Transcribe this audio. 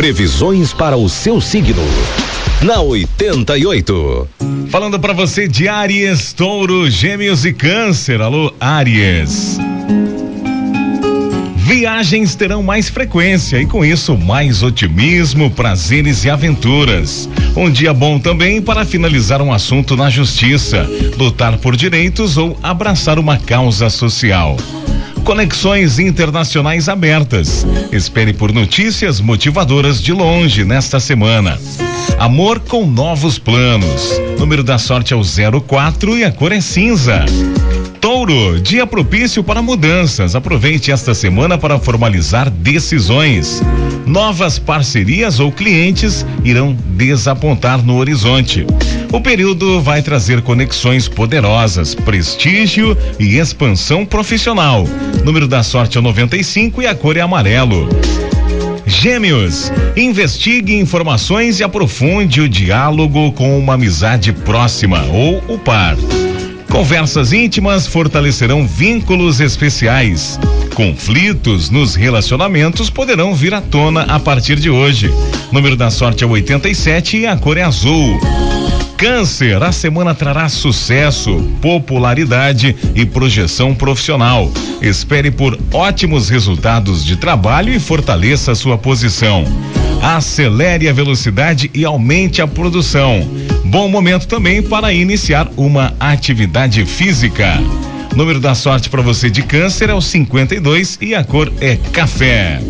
Previsões para o seu signo. Na 88. Falando para você de Aries, Touro, Gêmeos e Câncer. Alô, Aries. Viagens terão mais frequência e com isso mais otimismo, prazeres e aventuras. Um dia bom também para finalizar um assunto na justiça, lutar por direitos ou abraçar uma causa social. Conexões internacionais abertas. Espere por notícias motivadoras de longe nesta semana. Amor com novos planos. Número da sorte é o 04 e a cor é cinza. Touro, dia propício para mudanças. Aproveite esta semana para formalizar decisões. Novas parcerias ou clientes irão desapontar no horizonte. O período vai trazer conexões poderosas, prestígio e expansão profissional. Número da sorte é o 95 e a cor é amarelo. Gêmeos, investigue informações e aprofunde o diálogo com uma amizade próxima ou o par. Conversas íntimas fortalecerão vínculos especiais. Conflitos nos relacionamentos poderão vir à tona a partir de hoje. Número da sorte é 87 e a cor é azul. Câncer, a semana trará sucesso, popularidade e projeção profissional. Espere por ótimos resultados de trabalho e fortaleça sua posição. Acelere a velocidade e aumente a produção. Bom momento também para iniciar uma atividade física. Número da sorte para você de câncer é o 52 e a cor é café.